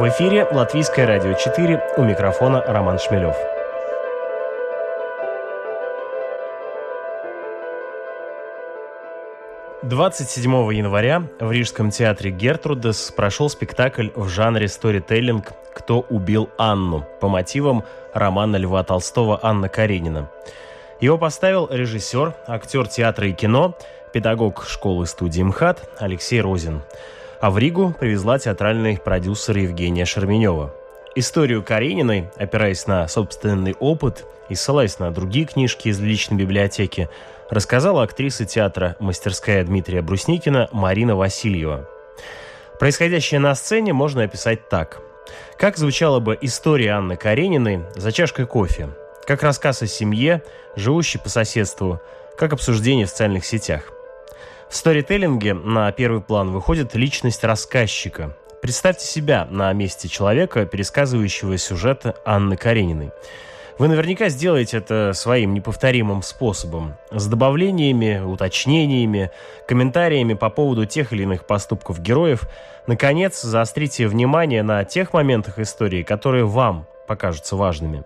В эфире Латвийское радио 4. У микрофона Роман Шмелев. Двадцать седьмого января в Рижском театре Гертрудес прошел спектакль в жанре сторителлинг «Кто убил Анну» по мотивам романа Льва Толстого «Анна Каренина». Его поставил режиссер, актер театра и кино, педагог школы студии МХАТ Алексей Розин. А в Ригу привезла театральный продюсер Евгения Шерменева. Историю Карениной, опираясь на собственный опыт и ссылаясь на другие книжки из личной библиотеки, рассказала актриса театра «Мастерская Дмитрия Брусникина» Марина Васильева. Происходящее на сцене можно описать так. Как звучала бы история Анны Карениной за чашкой кофе? Как рассказ о семье, живущей по соседству, как обсуждение в социальных сетях. В сторителлинге на первый план выходит личность рассказчика. Представьте себя на месте человека, пересказывающего сюжет Анны Карениной – вы наверняка сделаете это своим неповторимым способом, с добавлениями, уточнениями, комментариями по поводу тех или иных поступков героев. Наконец, заострите внимание на тех моментах истории, которые вам покажутся важными.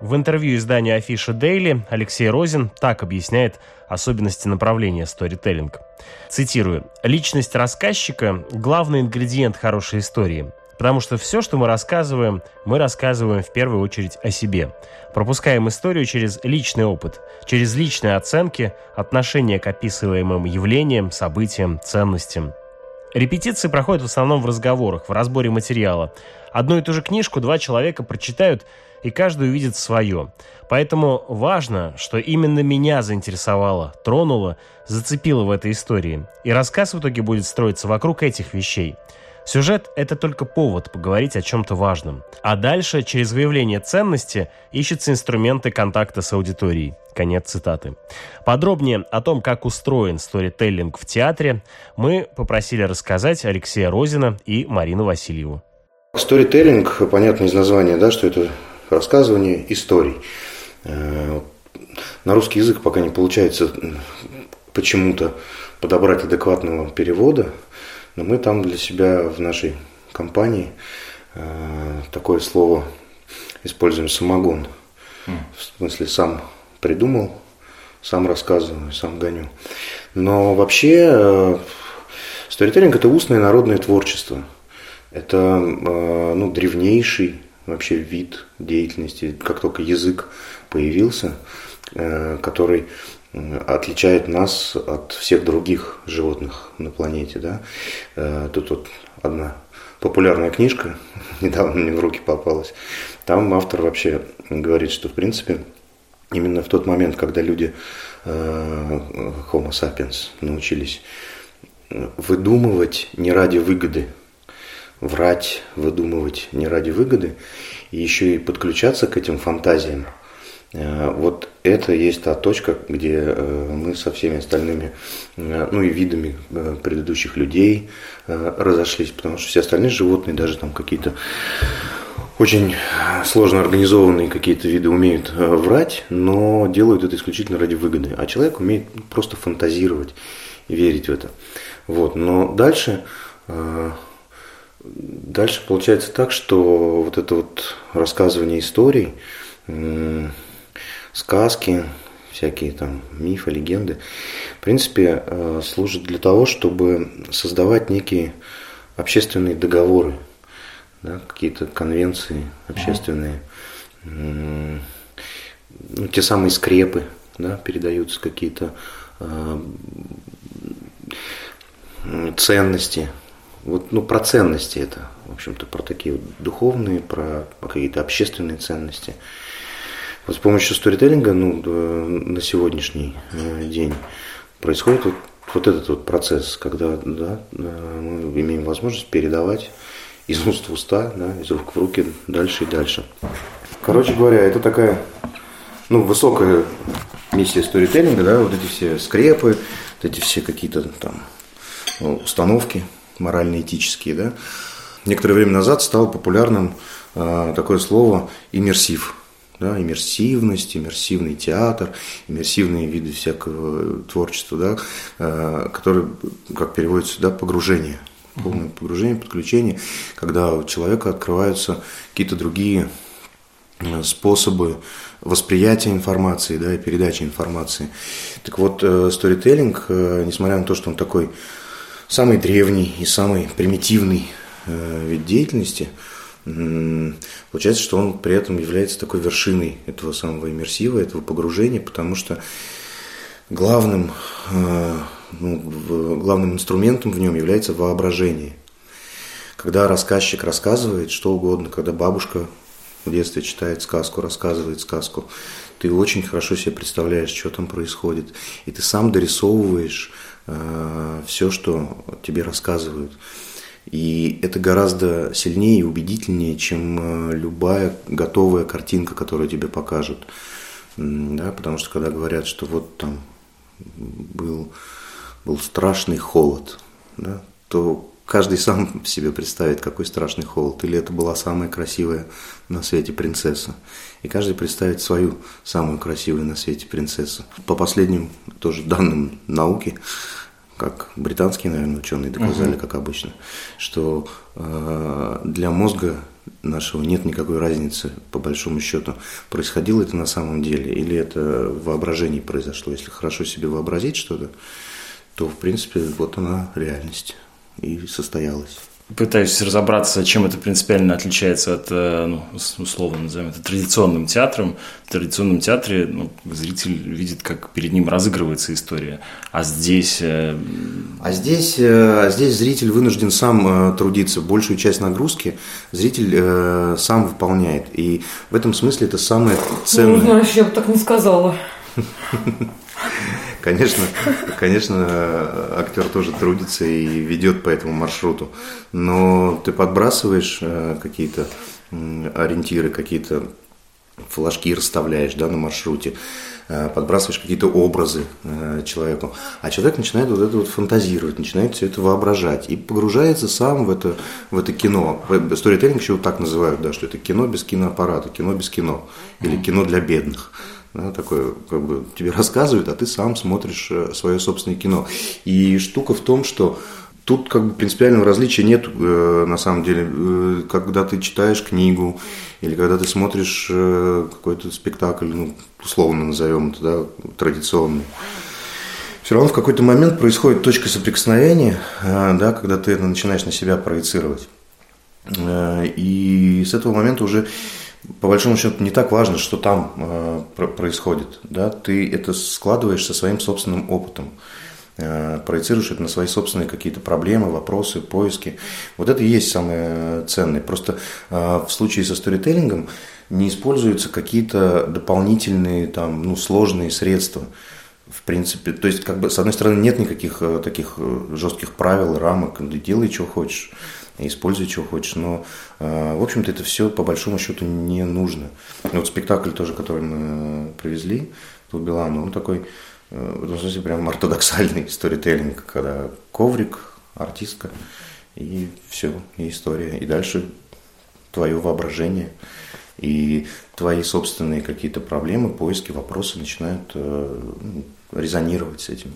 В интервью изданию Афиша Дейли Алексей Розин так объясняет особенности направления сторителлинг. Цитирую. «Личность рассказчика – главный ингредиент хорошей истории. Потому что все, что мы рассказываем, мы рассказываем в первую очередь о себе. Пропускаем историю через личный опыт, через личные оценки, отношение к описываемым явлениям, событиям, ценностям. Репетиции проходят в основном в разговорах, в разборе материала. Одну и ту же книжку два человека прочитают, и каждый увидит свое. Поэтому важно, что именно меня заинтересовало, тронуло, зацепило в этой истории. И рассказ в итоге будет строиться вокруг этих вещей – Сюжет – это только повод поговорить о чем-то важном. А дальше, через выявление ценности, ищутся инструменты контакта с аудиторией. Конец цитаты. Подробнее о том, как устроен сторителлинг в театре, мы попросили рассказать Алексея Розина и Марину Васильеву. Сторителлинг, понятно из названия, да, что это рассказывание историй. Э, на русский язык пока не получается почему-то подобрать адекватного перевода – но мы там для себя в нашей компании э, такое слово используем самогон. В смысле, сам придумал, сам рассказываю, сам гоню. Но вообще э, сторителлинг это устное народное творчество. Это ну, древнейший вообще вид деятельности, как только язык появился, э, который отличает нас от всех других животных на планете. Да? Э, тут вот одна популярная книжка, недавно мне в руки попалась. Там автор вообще говорит, что в принципе именно в тот момент, когда люди э, Homo sapiens научились выдумывать не ради выгоды, врать, выдумывать не ради выгоды, и еще и подключаться к этим фантазиям – Э, вот это есть та точка, где э, мы со всеми остальными, э, ну и видами предыдущих людей разошлись, потому что все остальные животные, даже там какие-то очень сложно организованные какие-то виды умеют врать, но делают это исключительно ради выгоды. А человек умеет просто фантазировать и верить в это. Вот. Но дальше, дальше получается так, что вот это вот рассказывание историй, сказки, всякие там мифы, легенды, в принципе, э, служат для того, чтобы создавать некие общественные договоры, да, какие-то конвенции общественные, ну, те самые скрепы, да, передаются какие-то э, ценности. Вот, ну, про ценности это, в общем-то, про такие вот духовные, про какие-то общественные ценности. Вот с помощью сторителлинга ну, на сегодняшний э, день происходит вот, вот этот вот процесс, когда да, э, мы имеем возможность передавать из уст в уста, да, из рук в руки дальше и дальше. Короче говоря, это такая ну, высокая миссия сторителлинга, да, вот эти все скрепы, вот эти все какие-то там установки морально-этические, да. Некоторое время назад стало популярным э, такое слово иммерсив да, иммерсивность, иммерсивный театр, иммерсивные виды всякого творчества, да, э, которые, как переводится, да, погружение, полное погружение, подключение, когда у человека открываются какие-то другие э, способы восприятия информации да, и передачи информации. Так вот, сторителлинг, несмотря на то, что он такой самый древний и самый примитивный вид деятельности – Получается, что он при этом является такой вершиной этого самого иммерсива, этого погружения, потому что главным, э, ну, главным инструментом в нем является воображение. Когда рассказчик рассказывает что угодно, когда бабушка в детстве читает сказку, рассказывает сказку, ты очень хорошо себе представляешь, что там происходит, и ты сам дорисовываешь э, все, что тебе рассказывают. И это гораздо сильнее и убедительнее, чем э, любая готовая картинка, которую тебе покажут. Да, потому что когда говорят, что вот там был, был страшный холод, да, то каждый сам себе представит, какой страшный холод. Или это была самая красивая на свете принцесса. И каждый представит свою самую красивую на свете принцессу. По последним тоже данным науки, как британские, наверное, ученые доказали, угу. как обычно, что э, для мозга нашего нет никакой разницы, по большому счету, происходило это на самом деле или это в воображении произошло. Если хорошо себе вообразить что-то, то, в принципе, вот она реальность и состоялась пытаюсь разобраться, чем это принципиально отличается от, э, ну, условно назовем это, традиционным театром. В традиционном театре ну, зритель видит, как перед ним разыгрывается история. А здесь... Э, а здесь, э, а здесь зритель вынужден сам трудиться. Большую часть нагрузки зритель сам выполняет. И в этом смысле это самое ценное. Ну, знаешь, я бы так не сказала. Конечно, конечно, актер тоже трудится и ведет по этому маршруту, но ты подбрасываешь э, какие-то ориентиры, какие-то флажки расставляешь да, на маршруте, э, подбрасываешь какие-то образы э, человеку, а человек начинает вот это вот фантазировать, начинает все это воображать и погружается сам в это, в это кино. Сторителлинг еще вот так называют, да, что это кино без киноаппарата, кино без кино или кино для бедных. Да, такое, как бы тебе рассказывают, а ты сам смотришь э, свое собственное кино. И штука в том, что тут как бы принципиального различия нет э, на самом деле. Э, когда ты читаешь книгу или когда ты смотришь какой-то спектакль, ну, условно назовем это, да, традиционный, все равно в какой-то момент происходит точка соприкосновения, да, когда ты начинаешь на себя проецировать. И с этого момента уже по большому счету не так важно, что там э, происходит. Да? Ты это складываешь со своим собственным опытом, э, проецируешь это на свои собственные какие-то проблемы, вопросы, поиски. Вот это и есть самое ценное. Просто э, в случае со сторителлингом не используются какие-то дополнительные там, ну, сложные средства. В принципе, то есть, как бы, с одной стороны, нет никаких э, таких э, жестких правил, рамок, делай, что хочешь используй, что хочешь. Но, э, в общем-то, это все по большому счету не нужно. Вот спектакль тоже, который мы привезли, в Билану, он такой, э, в этом смысле, прям ортодоксальный сторителлинг, когда коврик, артистка, и все, и история. И дальше твое воображение и твои собственные какие-то проблемы, поиски, вопросы начинают э, резонировать с этим.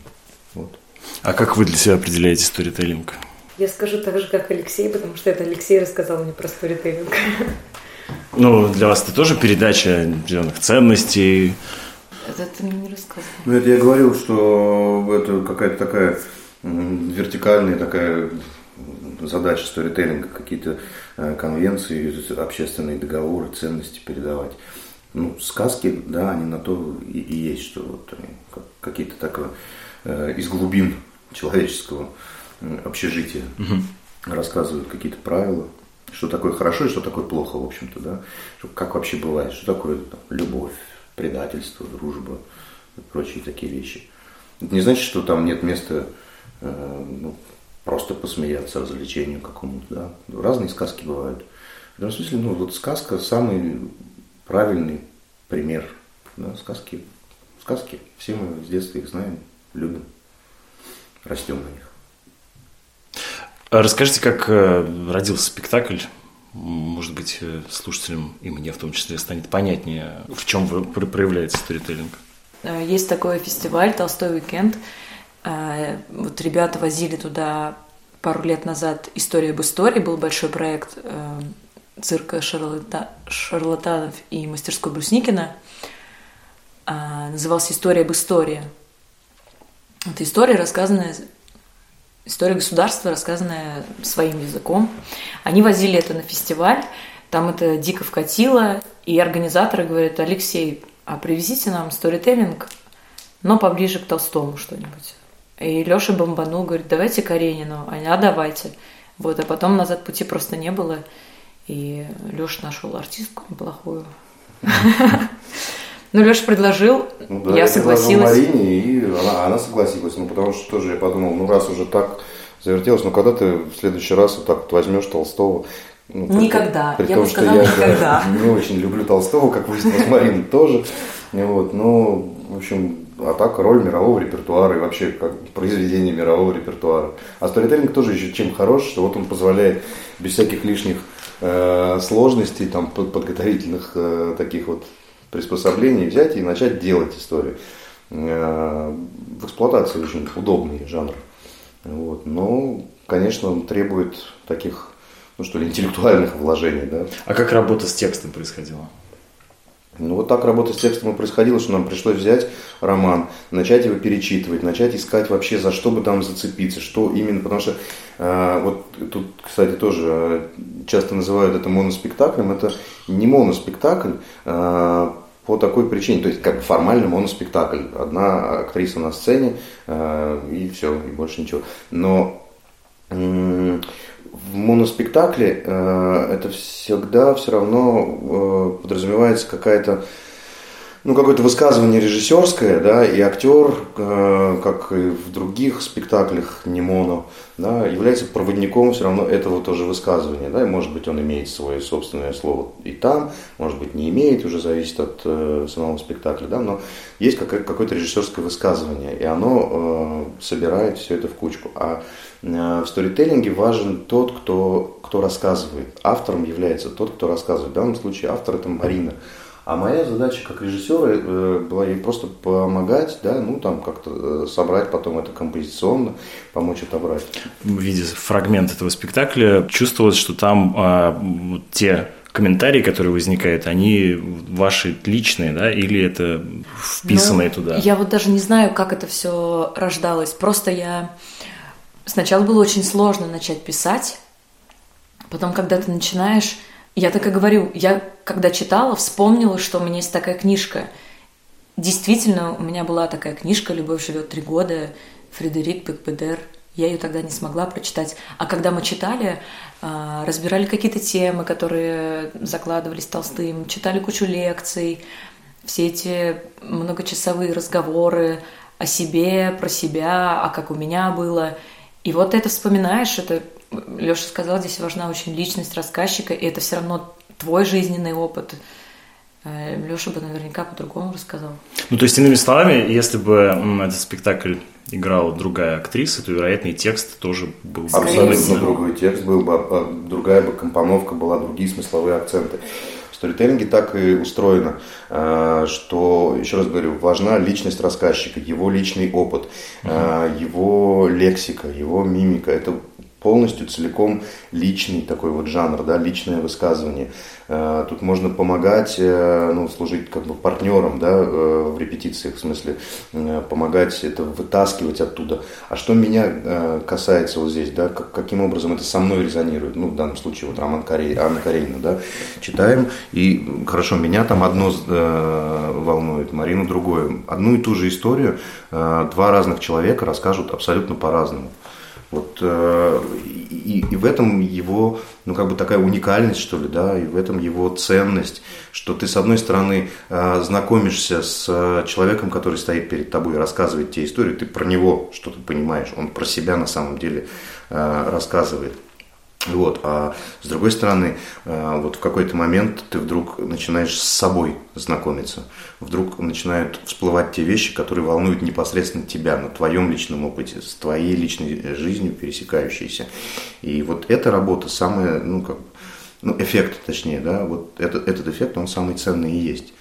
Вот. А как вы для себя определяете сторителлинг? Я скажу так же, как Алексей, потому что это Алексей рассказал мне про сторителлинг. Ну, для вас это тоже передача определенных ценностей. Это ты мне не рассказывал. Ну, это я говорил, что это какая-то такая вертикальная такая задача сторителлинга, какие-то э, конвенции, общественные договоры, ценности передавать. Ну, сказки, да, они на то и, и есть, что вот какие-то так э, из глубин человеческого общежития, угу. рассказывают какие-то правила, что такое хорошо и что такое плохо, в общем-то, да, как вообще бывает, что такое там, любовь, предательство, дружба и прочие такие вещи. Это не значит, что там нет места э, ну, просто посмеяться, развлечению какому-то, да. Разные сказки бывают. В этом смысле, ну, вот сказка самый правильный пример. Да, сказки, сказки. Все мы с детства их знаем, любим, растем на них. Расскажите, как э, родился спектакль? Может быть, э, слушателям и мне в том числе станет понятнее, в чем проявляется сторителлинг. Э, есть такой фестиваль «Толстой уикенд». Вот ребята возили туда пару лет назад «История об истории» был большой проект цирка шарлата... шарлатанов и мастерской Брусникина. Назывался «История об истории». Это история, рассказанная история государства, рассказанная своим языком. Они возили это на фестиваль, там это дико вкатило, и организаторы говорят, Алексей, а привезите нам сторителлинг, но поближе к Толстому что-нибудь. И Леша бомбанул, говорит, давайте Каренину. Они, а давайте. Вот, а потом назад пути просто не было. И Леша нашел артистку неплохую. Ну, Леша предложил, ну, да, я согласилась. Марине, и она, она согласилась. Ну, потому что тоже я подумал, ну, раз уже так завертелось, ну, когда ты в следующий раз вот так вот возьмешь Толстого, ну, никогда. При я том, бы сказала, что я никогда. не очень люблю Толстого, как выяснилось, Марина тоже. Вот, ну, в общем, а так роль мирового репертуара и вообще как произведение мирового репертуара. А сторителлинг тоже еще чем хорош, что вот он позволяет без всяких лишних э, сложностей, там, подготовительных э, таких вот приспособлений взять и начать делать историю. Э, в эксплуатации очень удобный жанр. Вот. Но, конечно, он требует таких, ну что ли, интеллектуальных вложений. Да? А как работа с текстом происходила? Ну, вот так работа с текстом и происходила, что нам пришлось взять роман, начать его перечитывать, начать искать вообще, за что бы там зацепиться, что именно, потому что э, вот тут, кстати, тоже часто называют это моноспектаклем, это не моноспектакль, э, по такой причине, то есть как формально моноспектакль, одна актриса на сцене э, и все, и больше ничего. Но в моноспектакле э, это всегда все равно э, подразумевается какая-то ну, какое-то высказывание режиссерское, да, и актер, э, как и в других спектаклях не моно, да, является проводником все равно этого тоже высказывания, да, и может быть он имеет свое собственное слово и там, может быть не имеет, уже зависит от э, самого спектакля, да, но есть какое-то режиссерское высказывание, и оно э, собирает все это в кучку. А э, в сторителлинге важен тот, кто, кто рассказывает. Автором является тот, кто рассказывает. В данном случае автор это Марина. А моя задача как режиссера э, была ей просто помогать, да, ну там как-то э, собрать потом это композиционно, помочь отобрать. В виде фрагмента этого спектакля чувствовалось, что там а, те комментарии, которые возникают, они ваши личные, да, или это вписанные ну, туда? Я вот даже не знаю, как это все рождалось. Просто я сначала было очень сложно начать писать, потом, когда ты начинаешь я так и говорю, я когда читала, вспомнила, что у меня есть такая книжка. Действительно, у меня была такая книжка «Любовь живет три года», Фредерик Бекбедер. Я ее тогда не смогла прочитать. А когда мы читали, а, разбирали какие-то темы, которые закладывались Толстым, читали кучу лекций, все эти многочасовые разговоры о себе, про себя, а как у меня было. И вот это вспоминаешь, это Леша сказал, здесь важна очень личность рассказчика, и это все равно твой жизненный опыт. Э, Леша бы наверняка по-другому рассказал. Ну, то есть, иными словами, если бы этот спектакль играла другая актриса, то, вероятно, и текст тоже был бы Абсолютно другой текст был бы, а, другая бы компоновка была, другие смысловые акценты. В сторителлинге так и устроено, э, что, еще раз говорю, важна личность рассказчика, его личный опыт, mm его лексика, его мимика. Это полностью, целиком личный такой вот жанр, да, личное высказывание. Э, тут можно помогать, э, ну, служить как бы партнером, да, э, в репетициях, в смысле, помогать это вытаскивать оттуда. А что меня касается вот здесь, да, каким образом это со мной резонирует, ну, в данном случае вот Роман Карей, Анна Каренина, да, читаем, и хорошо, меня там одно волнует, Марину другое. Одну и ту же историю два разных человека расскажут абсолютно по-разному. Вот, э, и, и в этом его, ну, как бы такая уникальность, что ли, да, и в этом его ценность, что ты, с одной стороны, э, знакомишься с человеком, который стоит перед тобой и рассказывает тебе историю, ты про него что-то понимаешь, он про себя на самом деле э, рассказывает. Вот. А с другой стороны, э, вот в какой-то момент ты вдруг начинаешь с собой знакомиться. Вдруг начинают всплывать те вещи, которые волнуют непосредственно тебя, на твоем личном опыте, с твоей личной жизнью пересекающиеся. И вот эта работа самая, ну, как, ну, эффект, точнее, да, вот этот, этот эффект, он самый ценный и есть.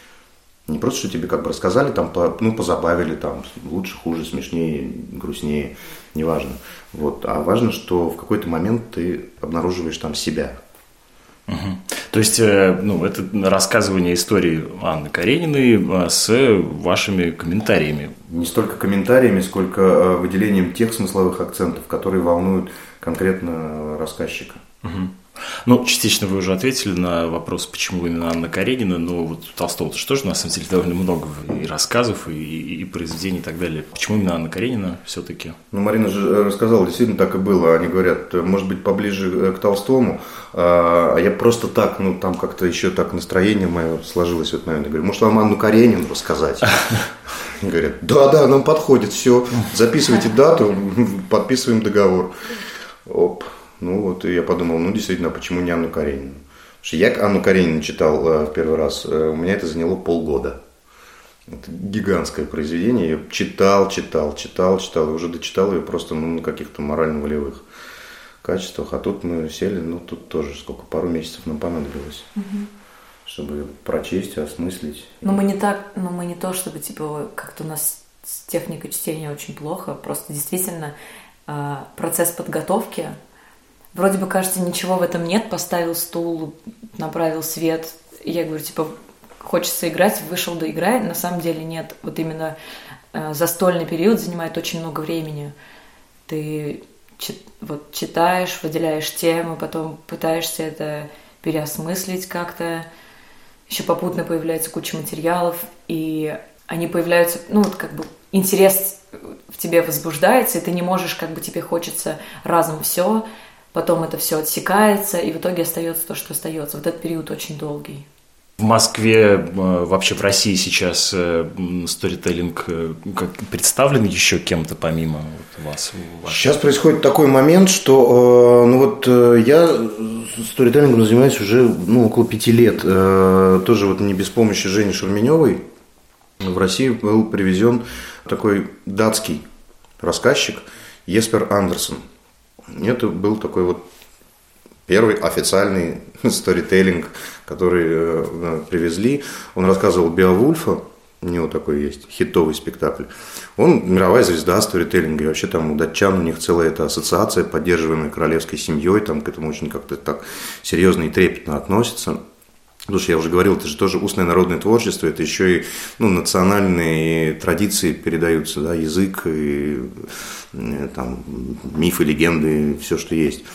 Не просто, что тебе как бы рассказали, там, по, ну, позабавили, там, лучше, хуже, смешнее, грустнее, неважно. Вот. А важно, что в какой-то момент ты обнаруживаешь там себя. Угу. То есть, э, ну, это рассказывание истории Анны Карениной э, с вашими комментариями. Не столько комментариями, сколько э, выделением тех смысловых акцентов, которые волнуют конкретно рассказчика. Угу. Ну, частично вы уже ответили на вопрос, почему именно Анна Каренина, но вот у Толстого -то что же, на самом деле, довольно много и рассказов, и, и произведений и так далее. Почему именно Анна Каренина все-таки? Ну, Марина же э, рассказала, действительно так и было. Они говорят, может быть, поближе э, к Толстому, а я просто так, ну, там как-то еще так настроение мое сложилось в этот момент. Я говорю, может, вам Анну Каренину рассказать? Говорят, да-да, нам подходит, все, записывайте дату, подписываем договор. Оп, ну вот, и я подумал, ну действительно, а почему не Анну Каренину? Потому что я Анну Каренину читал э, в первый раз, э, у меня это заняло полгода. Это гигантское произведение. Я читал, читал, читал, читал, и уже дочитал ее просто ну, на каких-то морально-волевых качествах. А тут мы сели, ну тут тоже сколько, пару месяцев нам понадобилось. Угу чтобы прочесть, осмыслить. Но мы не так, но мы не то, чтобы типа как-то у нас с техникой чтения очень плохо, просто действительно э, процесс подготовки Вроде бы кажется, ничего в этом нет, поставил стул, направил свет. я говорю, типа, хочется играть, вышел да играй. На самом деле нет. Вот именно э, застольный период занимает очень много времени. Ты вот читаешь, выделяешь темы, потом пытаешься это переосмыслить как-то. Еще попутно появляется куча материалов, и они появляются, ну вот как бы интерес в тебе возбуждается, и ты не можешь, как бы тебе хочется разом все, потом это все отсекается, и в итоге остается то, что остается. Вот этот период очень долгий. В Москве, э, вообще в России сейчас э, сторителлинг э, представлен еще кем-то помимо вас? Сейчас происходит такой момент, что ну вот я сторителлингом занимаюсь уже ну, около пяти лет. Тоже вот не без помощи Жени Шурменевой в Россию был привезен такой датский рассказчик Еспер Андерсон – это был такой вот первый официальный сторителлинг, который э, привезли. Он рассказывал Беовульфа, у него такой есть хитовый спектакль. Он мировая звезда сторителлинга. И вообще там у датчан у них целая эта ассоциация, поддерживаемая королевской семьей, там к этому очень как-то так серьезно и трепетно относятся. Что я уже говорил, это же тоже устное народное творчество, это еще и ну, национальные традиции передаются, да, язык, и, э, там, мифы, легенды, все, что есть.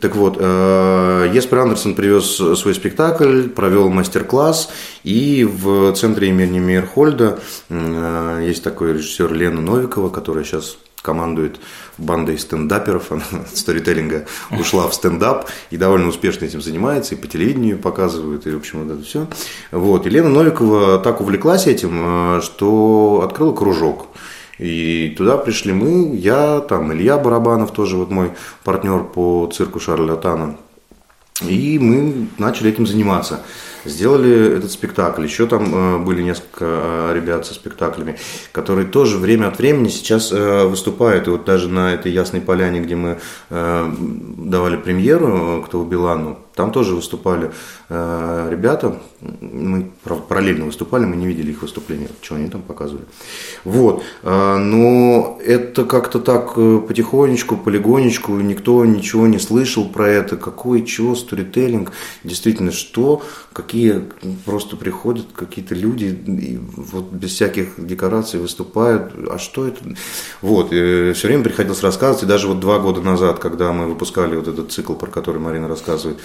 Так вот, Еспер Андерсон привез свой спектакль, провел мастер-класс, и в центре имени Мейерхольда э, есть такой режиссер Лена Новикова, которая сейчас командует бандой стендаперов, она сторителлинга ушла в стендап и довольно успешно этим занимается, и по телевидению показывают, и, в общем, вот это все. Вот. И Лена Новикова так увлеклась этим, э, что открыла кружок. И туда пришли мы, я, там Илья Барабанов, тоже вот мой партнер по цирку Шарля Тана. И мы начали этим заниматься сделали этот спектакль. Еще там э, были несколько э, ребят со спектаклями, которые тоже время от времени сейчас э, выступают. И вот даже на этой Ясной Поляне, где мы давали премьеру «Кто убил Анну», там тоже выступали э, ребята, мы параллельно выступали, мы не видели их выступления, что они там показывали. Вот, э, но это как-то так э, потихонечку, полигонечку, никто ничего не слышал про это, какой, чего, сторителлинг, действительно, что, какие просто приходят какие-то люди и вот без всяких декораций выступают, а что это? Вот, и все время приходилось рассказывать, и даже вот два года назад, когда мы выпускали вот этот цикл, про который Марина рассказывает,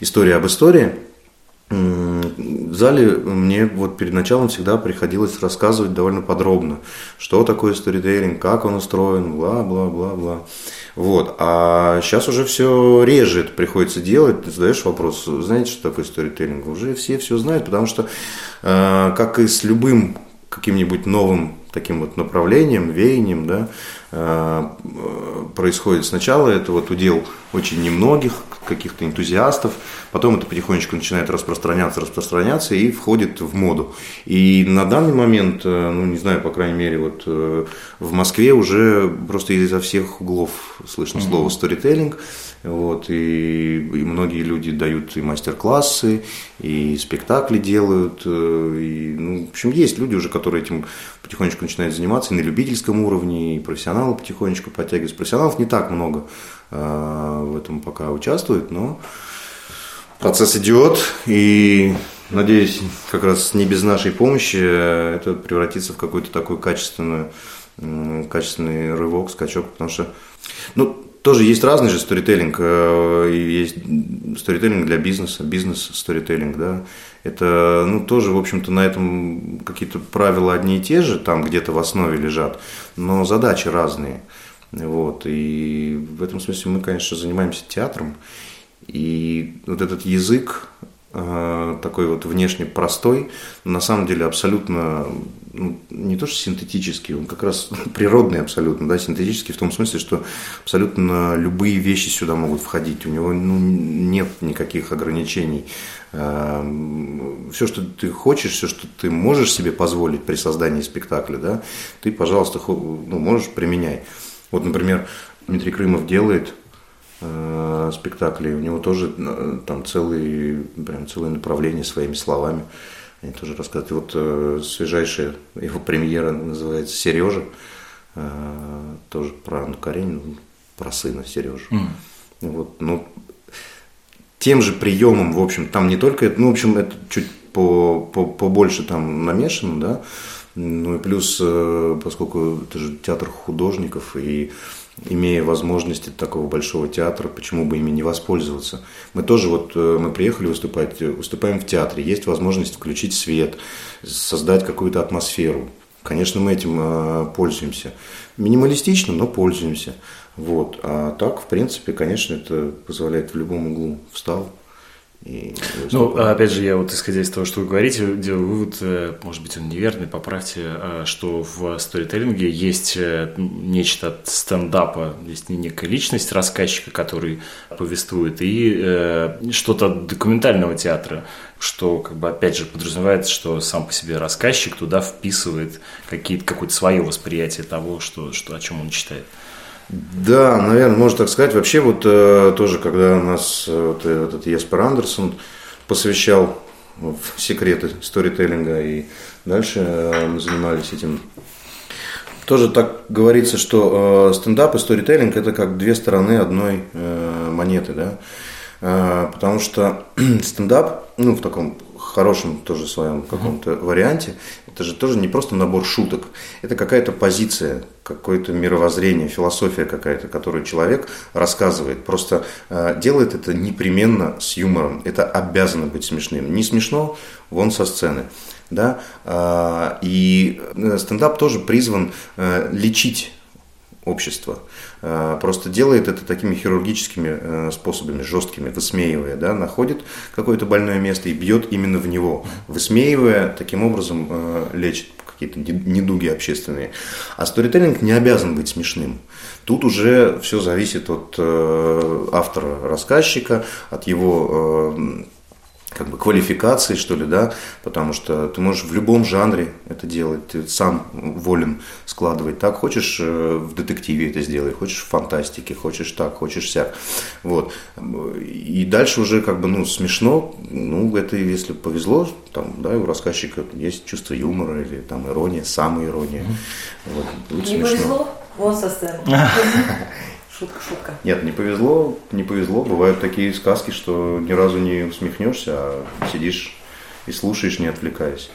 история об истории, в зале мне вот перед началом всегда приходилось рассказывать довольно подробно, что такое сторителлинг, как он устроен, бла-бла-бла-бла. Вот. А сейчас уже все реже это приходится делать. Ты задаешь вопрос, знаете, что такое сторителлинг? Уже все все знают, потому что, э, как и с любым каким-нибудь новым таким вот направлением, веянием, да, э, происходит. Сначала это вот удел очень немногих, каких-то энтузиастов, потом это потихонечку начинает распространяться, распространяться и входит в моду. И на данный момент, э, ну не знаю, по крайней мере, вот в Москве уже просто изо всех углов слышно mm-hmm. слово сторителлинг, вот, и, и многие люди дают и мастер-классы, и спектакли делают, и, ну, в общем, есть люди уже, которые этим потихонечку начинают заниматься и на любительском уровне, и профессионалы потихонечку подтягиваются. Профессионалов не так много э, в этом пока участвует, но процесс идет, и надеюсь, как раз не без нашей помощи это превратится в какой-то такой качественный, качественный рывок, скачок, потому что, ну, тоже есть разный же сторителлинг. Э, есть сторителлинг для бизнеса, бизнес-сторителлинг, да. Это, ну, тоже, в общем-то, на этом какие-то правила одни и те же, там где-то в основе лежат, но задачи разные. Вот, и в этом смысле мы, конечно, занимаемся театром, и вот этот язык, э, такой вот внешне простой, на самом деле абсолютно ну, не то что синтетический, он как раз природный абсолютно, да, синтетический в том смысле, что абсолютно любые вещи сюда могут входить, у него ну, нет никаких ограничений. Эм, все, что ты хочешь, все, что ты можешь себе позволить при создании спектакля, да, ты, пожалуйста, ну, можешь применяй. Вот, например, Дмитрий Крымов делает э, спектакли, у него тоже э, там целые, прям целое направление своими словами. Они тоже рассказывают. И вот э, свежайшая его премьера называется «Сережа». Э, тоже про Анну Каренину, про сына Сережу. Mm. Вот, ну, тем же приемом, в общем, там не только, ну, в общем, это чуть по, по, побольше там намешано, да, ну и плюс, э, поскольку это же театр художников, и имея возможности такого большого театра, почему бы ими не воспользоваться. Мы тоже вот, э, мы приехали выступать, выступаем в театре, есть возможность включить свет, создать какую-то атмосферу. Конечно, мы этим э, пользуемся. Минималистично, но пользуемся. Вот. А так, в принципе, конечно, это позволяет в любом углу встал, и ну, опять же, я вот исходя из того, что вы говорите, делаю вывод, э, может быть, он неверный, поправьте, э, что в сторителлинге есть э, нечто от стендапа, есть некая личность рассказчика, который повествует, и что-то от документального театра, что, как бы, опять же, подразумевается, что сам по себе рассказчик туда вписывает какие-то, какое-то свое восприятие того, что, что, о чем он читает. Да, наверное, можно так сказать. Вообще вот э, тоже, когда нас э, вот этот Еспер Андерсон посвящал в секреты сторителлинга и дальше э, мы занимались этим. Тоже так говорится, что стендап и сторителлинг это как две стороны одной монеты, да. Потому что стендап, ну, в таком хорошем тоже своем каком-то варианте, это же тоже не просто набор шуток, это какая-то позиция, какое-то мировоззрение, философия какая-то, которую человек рассказывает. Просто э, делает это непременно с юмором. Это обязано быть смешным. Не смешно, вон со сцены. Да? Э, и стендап тоже призван э, лечить общество. Э, просто делает это такими хирургическими э, способами, жесткими, высмеивая, да, находит какое-то больное место и бьет именно в него, высмеивая, таким образом э, лечит какие-то недуги общественные. А сторителлинг не обязан быть смешным. Тут уже все зависит от автора-рассказчика, от его как бы квалификации, что ли, да, потому что ты можешь в любом жанре это делать, ты сам волен складывать. Так, хочешь э, в детективе это сделай, хочешь в фантастике, хочешь так, хочешь сяк, вот, и дальше уже как бы, ну, смешно, ну, это если повезло, там, да, у рассказчика есть чувство юмора или там ирония, самая ирония, вот, Не смешно. повезло, вон со сцены. Шутка, шутка. Нет, не повезло, не повезло. Бывают такие сказки, что ни разу не усмехнешься, а сидишь и слушаешь, не отвлекаясь.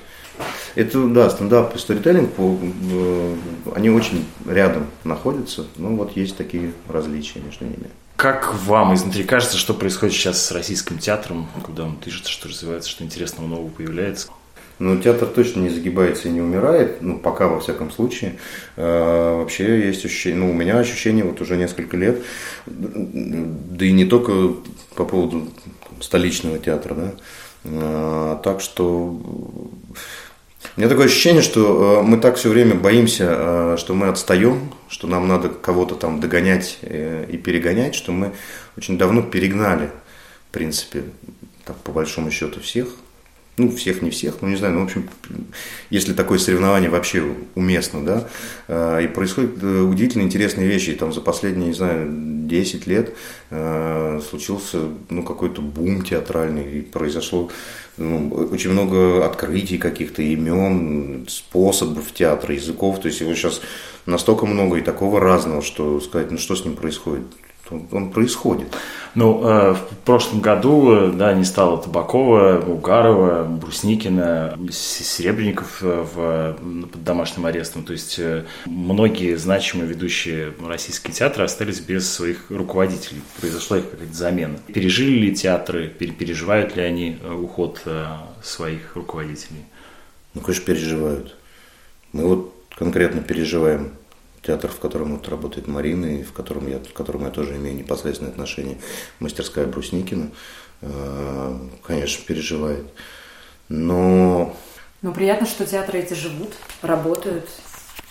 Это, да, стендап и сторителлинг, э, они очень рядом находятся, но вот есть такие различия между ними. Как вам изнутри кажется, что происходит сейчас с российским театром, куда он движется, что развивается, что интересного нового появляется? Но театр точно не загибается и не умирает, ну, пока, во всяком случае. Э, вообще есть ощущение, ну, у меня ощущение вот уже несколько лет, да и не только по поводу столичного театра, да, э, так что У меня такое ощущение, что э, мы так все время боимся, что мы отстаем, что нам надо кого-то там догонять и перегонять, что мы очень давно перегнали, в принципе, так, по большому счету всех. Ну, всех, не всех, ну, не знаю, ну, в общем, если такое соревнование вообще уместно, да, и происходят удивительно интересные вещи, там за последние, не знаю, 10 лет случился, ну, какой-то бум театральный, и произошло ну, очень много открытий каких-то, имен, способов театра, языков. То есть его сейчас настолько много и такого разного, что сказать, ну что с ним происходит он происходит. Ну, в прошлом году, э, да, не стало Табакова, Угарова, Брусникина, Серебренников э, в, под домашним арестом. То есть многие значимые ведущие российские театры остались без своих руководителей. Произошла их какая-то замена. Пережили ли театры, переживают ли они уход своих руководителей? Ну, конечно, переживают. Мы вот конкретно переживаем театр, в котором вот работает Марина, и в котором я, в котором я тоже имею непосредственное отношение, мастерская Брусникина, э, конечно, переживает. Но... Но приятно, что театры эти живут, работают,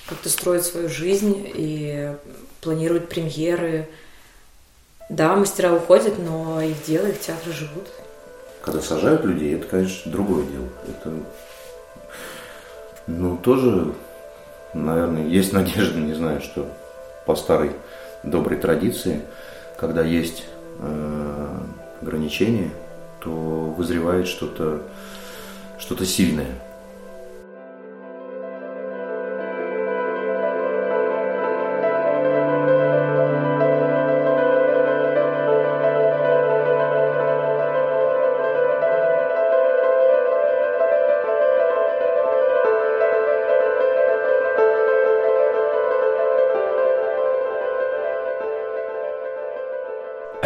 как-то строят свою жизнь и планируют премьеры. Да, мастера уходят, но их дело, их театры живут. Когда сажают людей, это, конечно, другое дело. Это, ну, тоже наверное, есть надежда, не знаю, что по старой доброй традиции, когда есть э, ограничения, то вызревает что-то что-то сильное.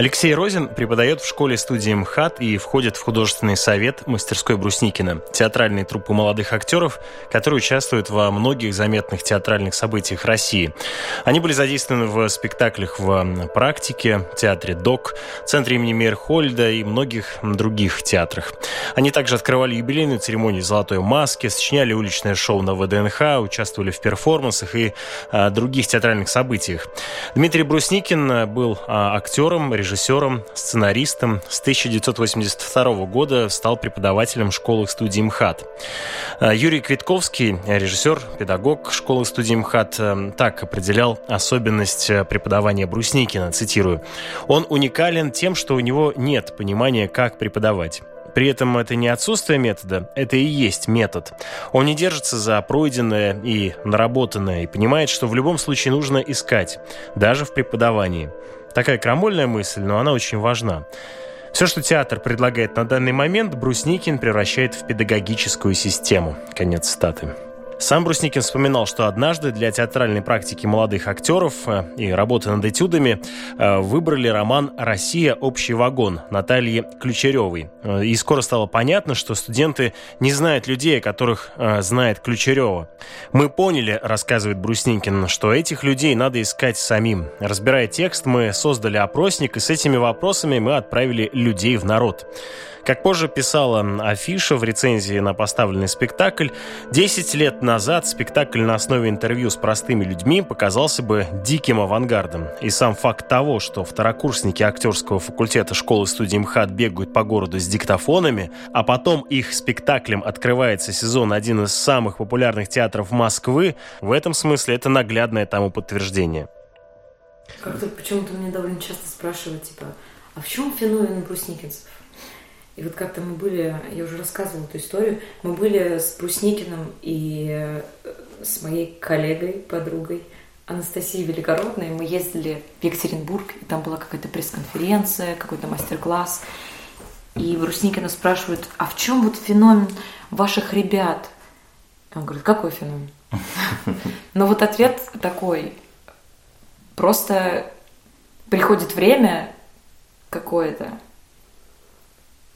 Алексей Розин преподает в школе студии МХАТ и входит в художественный совет мастерской Брусникина, театральной труппы молодых актеров, которые участвуют во многих заметных театральных событиях России. Они были задействованы в спектаклях в «Практике», театре «Док», центре имени Мейерхольда и многих других театрах. Они также открывали юбилейную церемонию «Золотой маски», сочиняли уличное шоу на ВДНХ, участвовали в перформансах и а, других театральных событиях. Дмитрий Брусникин был а, актером, режиссером, режиссером, сценаристом. С 1982 года стал преподавателем школы студии МХАТ. А, Юрий Квитковский, режиссер, педагог школы студии МХАТ, э, так определял особенность э, преподавания Брусникина, цитирую. «Он уникален тем, что у него нет понимания, как преподавать. При этом это не отсутствие метода, это и есть метод. Он не держится за пройденное и наработанное и понимает, что в любом случае нужно искать, даже в преподавании. Такая крамольная мысль, но она очень важна. Все, что театр предлагает на данный момент, Брусникин превращает в педагогическую систему. Конец статы. Сам Брусникин вспоминал, что однажды для театральной практики молодых актеров э, и работы над этюдами э, выбрали роман «Россия. Общий вагон» Натальи Ключеревой. Э, и скоро стало понятно, что студенты не знают людей, о которых знает Ключерева. «Мы поняли, — рассказывает Брусникин, — что этих людей надо искать самим. Разбирая текст, мы создали опросник, и с этими вопросами мы отправили людей в народ. Как позже писала Афиша в рецензии на поставленный спектакль, 10 лет назад спектакль на основе интервью с простыми людьми показался бы диким авангардом. И сам факт того, что второкурсники актерского факультета школы студии МХАТ бегают по городу с диктофонами, а потом их спектаклем открывается сезон один из самых популярных театров Москвы, в этом смысле это наглядное тому подтверждение. Как-то почему-то мне довольно часто спрашивают, типа, а в чем феномен брусникинцев? И вот как-то мы были, я уже рассказывала эту историю, мы были с Брусникиным и э, с моей коллегой, подругой Анастасией Великородной. Мы ездили в Екатеринбург, и там была какая-то пресс-конференция, какой-то мастер-класс. И Брусникина спрашивают, а в чем вот феномен ваших ребят? Он говорит, какой феномен? Но вот ответ такой, просто приходит время какое-то,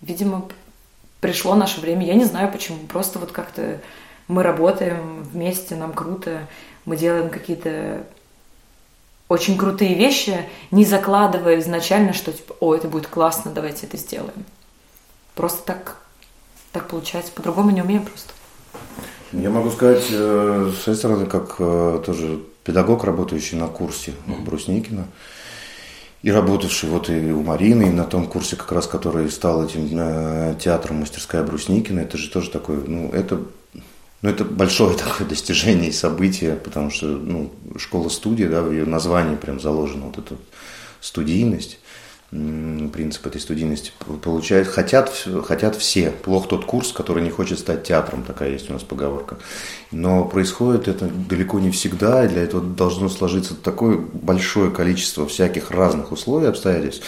видимо, пришло наше время. Я не знаю почему. Просто вот как-то мы работаем вместе, нам круто, мы делаем какие-то очень крутые вещи, не закладывая изначально, что типа, о, это будет классно, давайте это сделаем. Просто так, так получается. По-другому не умеем просто. Я могу сказать, э, с своей стороны, как э, тоже педагог, работающий на курсе mm-hmm. Брусникина, и работавший вот и у Марины, и на том курсе, как раз, который стал этим э, театром «Мастерская Брусникина», это же тоже такое, ну, это, ну, это большое такое достижение и событие, потому что, ну, школа-студия, да, в ее названии прям заложена вот эта студийность принцип этой студийности получают, хотят, хотят все. Плох тот курс, который не хочет стать театром, такая есть у нас поговорка. Но происходит это далеко не всегда, и для этого должно сложиться такое большое количество всяких разных условий, обстоятельств.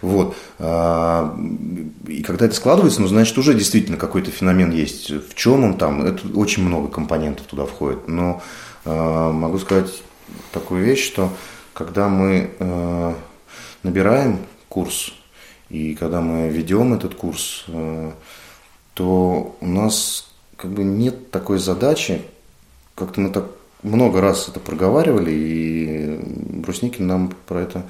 Вот. А, и когда это складывается, ну, значит, уже действительно какой-то феномен есть. В чем он там? Это очень много компонентов туда входит. Но а, могу сказать такую вещь, что когда мы а, набираем курс. И когда мы ведем этот курс, э, то у нас как бы нет такой задачи, как-то мы так много раз это проговаривали, и Брусникин нам про это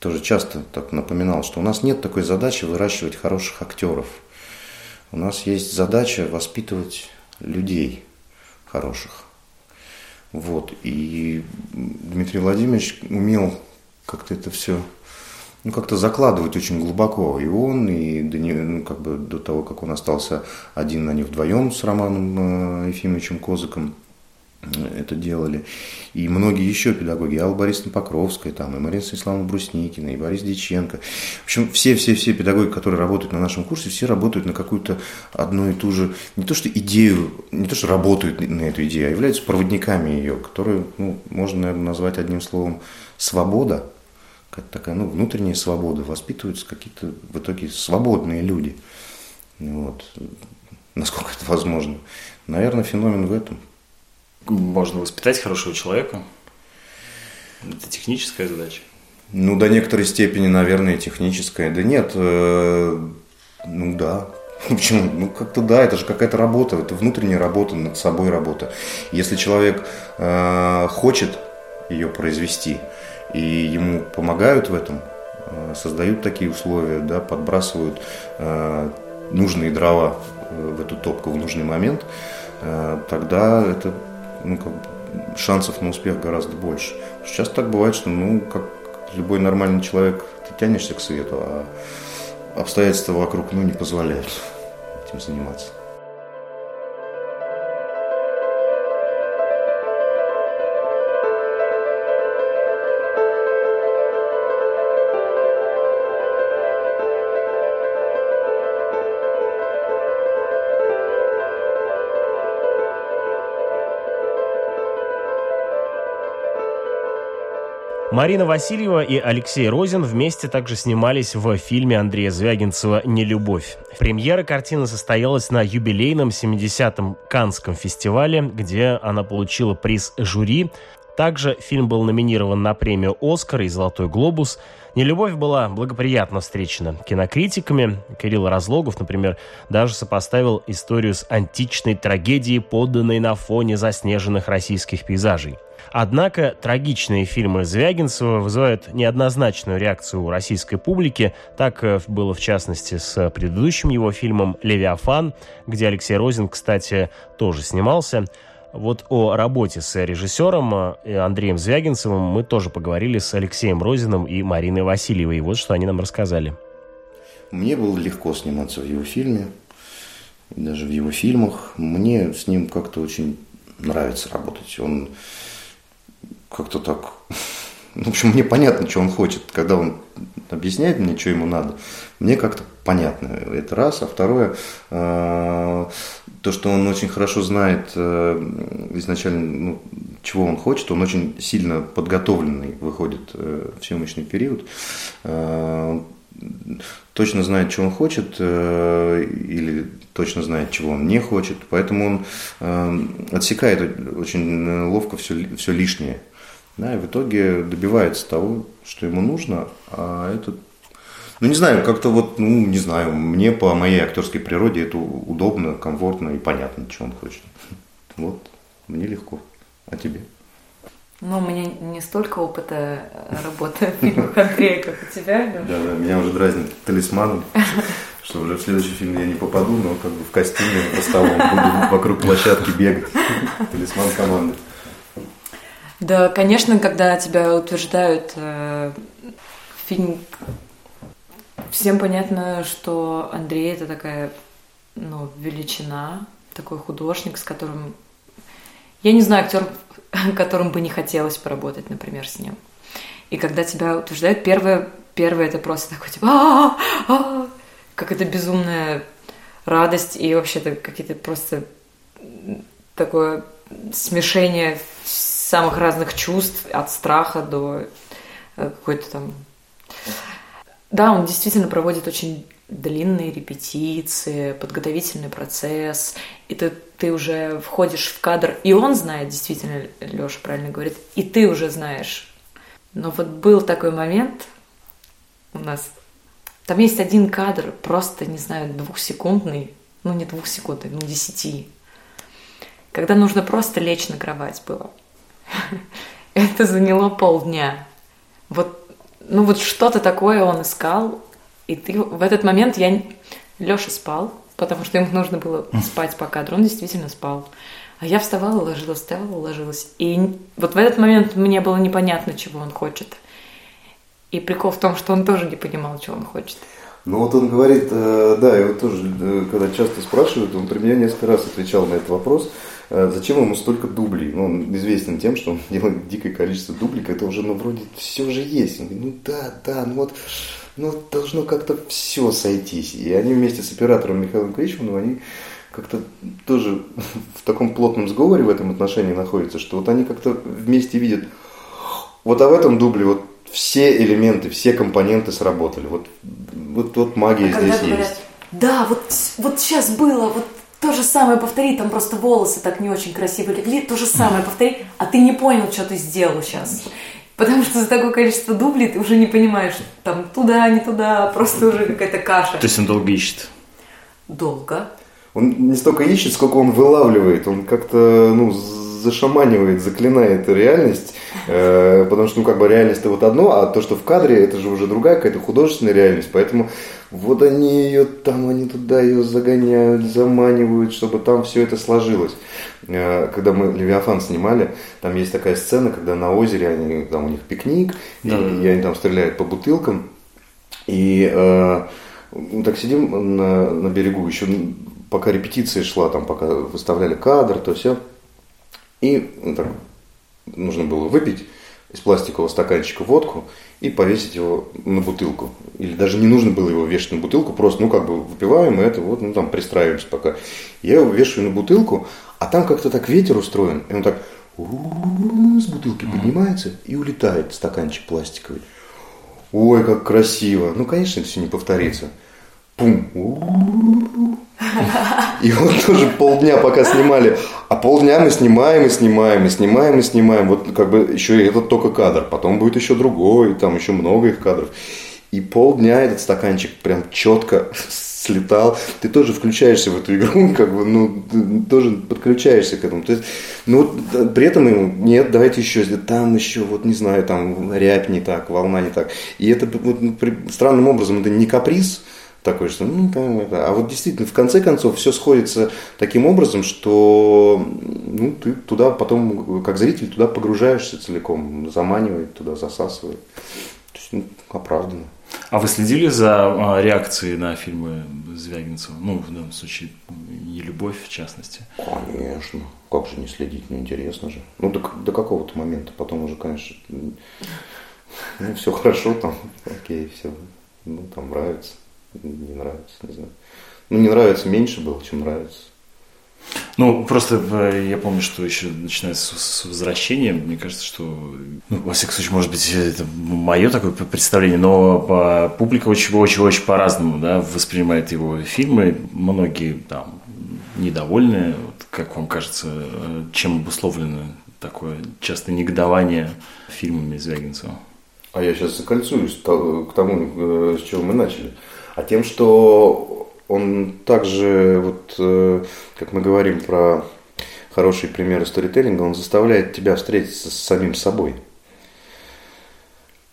тоже часто так напоминал, что у нас нет такой задачи выращивать хороших актеров. У нас есть задача воспитывать людей хороших. Вот. И Дмитрий Владимирович умел как-то это все ну, как-то закладывать очень глубоко. И он, и до, ну, как бы до того, как он остался один на них вдвоем с Романом э, Ефимовичем Козыком, э, это делали. И многие еще педагоги, Алла Борисовна Покровская, там, и Марина Станиславовна Брусникина, и Борис Диченко. В общем, все-все-все педагоги, которые работают на нашем курсе, все работают на какую-то одну и ту же, не то что идею, не то что работают на эту идею, а являются проводниками ее, которую ну, можно, наверное, назвать одним словом «свобода», какая-то такая ну, внутренняя свобода, воспитываются какие-то в итоге свободные люди. Вот. Насколько это возможно. Наверное, феномен в этом. Можно воспитать хорошего человека. Это техническая задача. Ну, до некоторой степени, наверное, техническая. Да нет, э, ну да. Почему? Ну, как-то да, это же какая-то работа, это внутренняя работа, над собой работа. Если человек э, хочет ее произвести, и ему помогают в этом, э, создают такие условия, да, подбрасывают э, нужные дрова э, в эту топку в нужный момент, тогда это ну, как шансов на успех гораздо больше. Сейчас так бывает, что ну, как любой нормальный человек, ты тянешься к свету, а обстоятельства вокруг ну, не позволяют этим заниматься. Марина Васильева и Алексей Розин вместе также снимались в фильме Андрея Звягинцева «Нелюбовь». Премьера картины состоялась на юбилейном 70-м Канском фестивале, где она получила приз жюри. Также фильм был номинирован на премию «Оскар» и «Золотой глобус». «Нелюбовь» была благоприятно встречена кинокритиками. Кирилл Разлогов, например, даже сопоставил историю с античной трагедией, поданной на фоне заснеженных российских пейзажей – Однако трагичные фильмы Звягинцева вызывают неоднозначную реакцию у российской публики. Так э, было в частности с предыдущим его фильмом «Левиафан», где Алексей Розин, кстати, тоже снимался. Вот о работе с режиссером э, Андреем Звягинцевым мы тоже поговорили с Алексеем Розиным и Мариной Васильевой. Вот что они нам рассказали. Мне было легко сниматься в его фильме, даже в его фильмах. Мне с ним как-то очень нравится работать. Он как-то так... В общем, мне понятно, что он хочет, когда он объясняет мне, что ему надо. Мне как-то понятно. Это раз. А второе, э, то, что он очень хорошо знает э, изначально, ну, чего он хочет, он очень сильно подготовленный выходит э, в съемочный период. Точно знает, что он хочет, или точно знает, чего он не хочет. Поэтому он отсекает очень ловко все, все лишнее да, и в итоге добивается того, что ему нужно, а это ну, не знаю, как-то вот, ну, не знаю, мне по моей актерской природе это удобно, комфортно и понятно, что он хочет. Вот, мне легко. А тебе? Ну, у меня не столько опыта э, работы в фильмах Андрея, как у тебя. Да, да, меня уже дразнит талисманом, что уже в следующий фильм я не попаду, но как бы в костюме по столу буду вокруг площадки бегать. Талисман команды. Да, конечно, когда тебя утверждают э, фильм, всем понятно, что Андрей это такая, ну, величина, такой художник, с которым, я не знаю, актер, которым бы не хотелось поработать, например, с ним. И когда тебя утверждают, первое, первое это просто такой типа, «А, а, как это безумная радость и вообще-то какие-то просто такое смешение самых разных чувств, от страха до э, какой-то там... Да, он действительно проводит очень длинные репетиции, подготовительный процесс, и ты, ты уже входишь в кадр, и он знает, действительно, Леша правильно говорит, и ты уже знаешь. Но вот был такой момент у нас, там есть один кадр, просто, не знаю, двухсекундный, ну не двухсекундный, ну десяти, когда нужно просто лечь на кровать было. Это заняло полдня. Вот, ну вот что-то такое он искал, и ты в этот момент я... Леша спал, потому что ему нужно было спать по кадру. Он действительно спал. А я вставала, ложилась, вставала, ложилась. И вот в этот момент мне было непонятно, чего он хочет. И прикол в том, что он тоже не понимал, чего он хочет. Ну вот он говорит, э, да, его тоже, э, когда часто спрашивают, он при мне несколько раз отвечал на этот вопрос, зачем ему столько дублей. Ну, он известен тем, что он делает дикое количество дублей, это уже, ну, вроде все же есть. Он говорит, ну да, да, ну вот, ну должно как-то все сойтись. И они вместе с оператором Михаилом Кричманом, они как-то тоже в таком плотном сговоре в этом отношении находятся, что вот они как-то вместе видят, вот а в этом дубле вот все элементы, все компоненты сработали. Вот, вот, вот магия а здесь говорят, есть. Да, вот, вот сейчас было, вот то же самое повтори, там просто волосы так не очень красиво легли, то же самое повтори, а ты не понял, что ты сделал сейчас. Потому что за такое количество дублей ты уже не понимаешь, там туда, не туда, просто уже какая-то каша. То есть он долго ищет. Долго. Он не столько ищет, сколько он вылавливает. Он как-то ну, зашаманивает, заклинает реальность, э, потому что, ну, как бы реальность это вот одно, а то, что в кадре, это же уже другая какая-то художественная реальность, поэтому вот они ее там, они туда ее загоняют, заманивают, чтобы там все это сложилось. Э, когда мы Левиафан снимали, там есть такая сцена, когда на озере они, там у них пикник, да. и, и они там стреляют по бутылкам, и э, мы так сидим на, на берегу, еще пока репетиция шла, там пока выставляли кадр, то все. И ну, так, нужно было выпить из пластикового стаканчика водку и повесить его на бутылку. Или даже не нужно было его вешать на бутылку, просто, ну, как бы выпиваем и это вот, ну, там, пристраиваемся пока. Я его вешаю на бутылку, а там как-то так ветер устроен, и он так с бутылки поднимается и улетает стаканчик пластиковый. Ой, как красиво. Ну, конечно, это все не повторится. Пум. И вот тоже полдня пока снимали. А полдня мы снимаем и снимаем, и снимаем, и снимаем. Вот как бы еще и этот только кадр. Потом будет еще другой, там еще много их кадров. И полдня этот стаканчик прям четко слетал. Ты тоже включаешься в эту игру, как бы, ну, тоже подключаешься к этому. То есть, ну, при этом ему, нет, давайте еще, там еще, вот, не знаю, там, рябь не так, волна не так. И это вот, странным образом, это не каприз, такой, что ну, там, это. А вот действительно, в конце концов, все сходится таким образом, что ну, ты туда потом, как зритель, туда погружаешься целиком, заманивает туда, засасывает. То есть, ну, оправданно. А вы следили за а, реакцией на фильмы Звягинцева? Ну, в данном случае, не любовь, в частности. Конечно. Как же не следить? Ну, интересно же. Ну, до, до какого-то момента. Потом уже, конечно, ну, все хорошо там, окей, все. Ну, там нравится не нравится, не знаю. Ну, не нравится меньше было, чем нравится. Ну, просто э, я помню, что еще начинается с, с возвращения. Мне кажется, что, ну, во всяком случае, может быть, это мое такое представление, но публика очень-очень-очень по-разному да, воспринимает его фильмы. Многие там недовольны. Вот, как вам кажется, э, чем обусловлено такое часто негодование фильмами Звягинцева? А я сейчас закольцуюсь к тому, э, с чего мы начали а тем, что он также, вот, э, как мы говорим про хороший пример сторителлинга, он заставляет тебя встретиться с самим собой.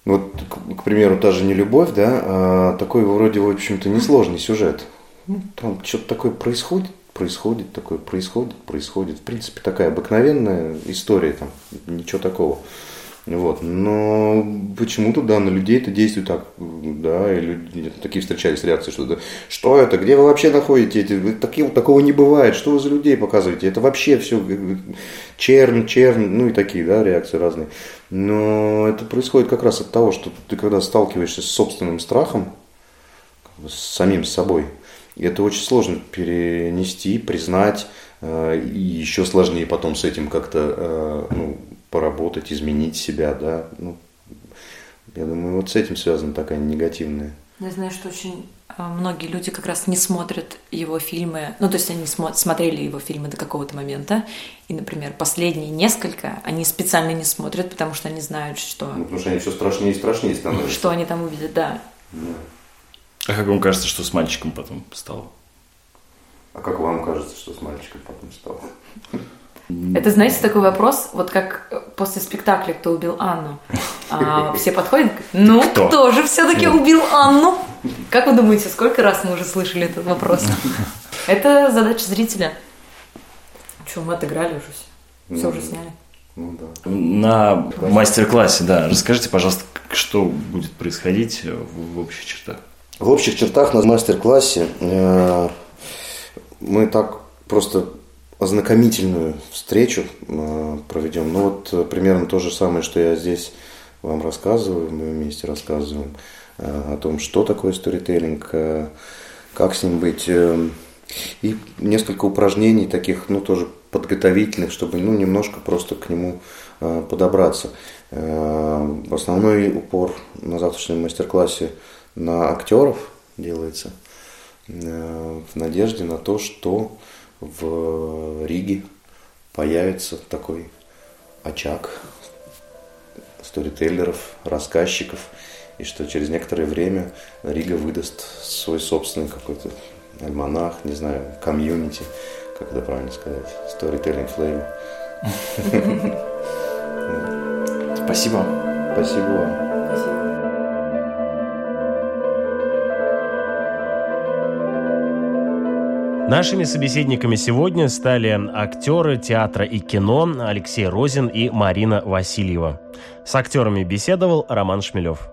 Вот, к, примеру, та же любовь, да, а такой вроде, в общем-то, несложный сюжет. Ну, там что-то такое происходит, происходит, такое происходит, происходит. В принципе, такая обыкновенная история, там, ничего такого. Вот. Но почему-то, да, на людей это действует так, да, и люди, такие встречались реакции, что да, что это, где вы вообще находите эти, такие, такого не бывает, что вы за людей показываете, это вообще все чернь, чернь, ну и такие, да, реакции разные. Но это происходит как раз от того, что ты когда сталкиваешься с собственным страхом, с самим собой, и это очень сложно перенести, признать, э, и еще сложнее потом с этим как-то э, ну, поработать, изменить себя, да. Ну, я думаю, вот с этим связана такая негативная. Я знаю, что очень а, многие люди как раз не смотрят его фильмы, ну, то есть они смо- смотрели его фильмы до какого-то момента, и, например, последние несколько они специально не смотрят, потому что они знают, что... Ну, потому что они все страшнее и страшнее становятся. Что они там увидят, да. Да. А как вам кажется, что с мальчиком потом стало? А как вам кажется, что с мальчиком потом стало? Это, знаете, такой вопрос, вот как после спектакля «Кто убил Анну?» а, Все подходят, ну, Кто? кто, же все-таки убил Анну? Как вы думаете, сколько раз мы уже слышали этот вопрос? Это задача зрителя. Что, мы отыграли уже все. Все уже сняли. Ну да. На мастер-классе, да, расскажите, пожалуйста, что будет происходить в, в общих чертах. В общих чертах на мастер-классе э, мы так просто ознакомительную встречу э, проведем. Ну вот э, примерно то же самое, что я здесь вам рассказываю, мы вместе рассказываем э, о том, что такое сторителлинг, как с ним быть. э, и несколько упражнений таких, ну тоже подготовительных, чтобы ну немножко просто к нему подобраться. Основной упор на завтрашнем мастер-классе на актеров делается в надежде на то, что в Риге появится такой очаг сторителлеров, рассказчиков, и что через некоторое время Рига выдаст свой собственный какой-то альманах, не знаю, комьюнити, как это правильно сказать, storytelling flavor. Спасибо. Спасибо вам. Нашими собеседниками сегодня стали актеры театра и кино Алексей Розин и Марина Васильева. С актерами беседовал Роман Шмелев.